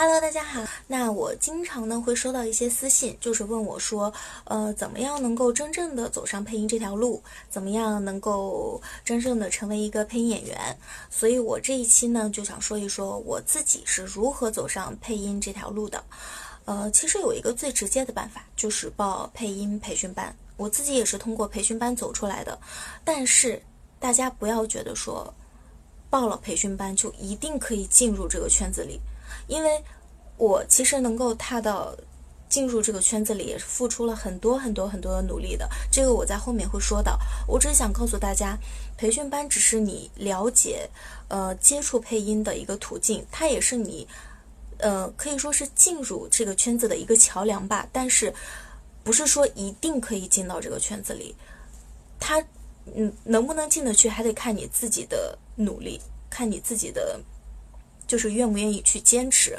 Hello，大家好。那我经常呢会收到一些私信，就是问我说，呃，怎么样能够真正的走上配音这条路？怎么样能够真正的成为一个配音演员？所以我这一期呢就想说一说我自己是如何走上配音这条路的。呃，其实有一个最直接的办法，就是报配音培训班。我自己也是通过培训班走出来的。但是大家不要觉得说，报了培训班就一定可以进入这个圈子里。因为，我其实能够踏到进入这个圈子里，也是付出了很多很多很多的努力的。这个我在后面会说到。我只是想告诉大家，培训班只是你了解、呃接触配音的一个途径，它也是你，呃可以说是进入这个圈子的一个桥梁吧。但是，不是说一定可以进到这个圈子里。它，嗯，能不能进得去，还得看你自己的努力，看你自己的。就是愿不愿意去坚持，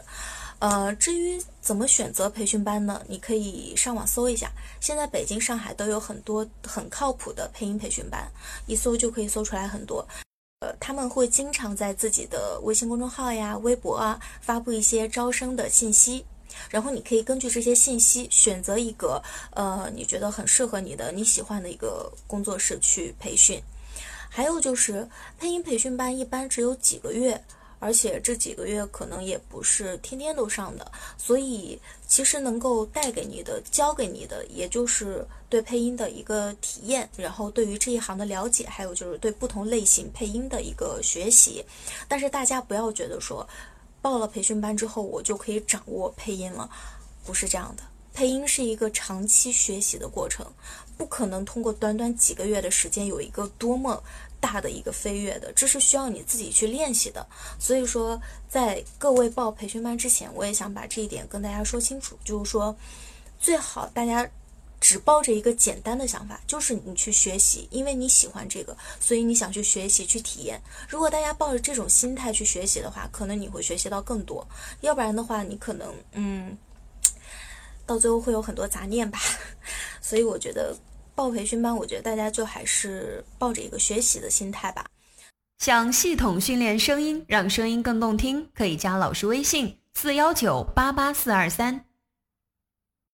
呃，至于怎么选择培训班呢？你可以上网搜一下，现在北京、上海都有很多很靠谱的配音培训班，一搜就可以搜出来很多。呃，他们会经常在自己的微信公众号呀、微博啊发布一些招生的信息，然后你可以根据这些信息选择一个呃你觉得很适合你的、你喜欢的一个工作室去培训。还有就是配音培训班一般只有几个月。而且这几个月可能也不是天天都上的，所以其实能够带给你的、教给你的，也就是对配音的一个体验，然后对于这一行的了解，还有就是对不同类型配音的一个学习。但是大家不要觉得说，报了培训班之后我就可以掌握配音了，不是这样的。配音是一个长期学习的过程，不可能通过短短几个月的时间有一个多么。大的一个飞跃的，这是需要你自己去练习的。所以说，在各位报培训班之前，我也想把这一点跟大家说清楚，就是说，最好大家只抱着一个简单的想法，就是你去学习，因为你喜欢这个，所以你想去学习去体验。如果大家抱着这种心态去学习的话，可能你会学习到更多；要不然的话，你可能嗯，到最后会有很多杂念吧。所以我觉得。报培训班，我觉得大家就还是抱着一个学习的心态吧。想系统训练声音，让声音更动听，可以加老师微信：四幺九八八四二三。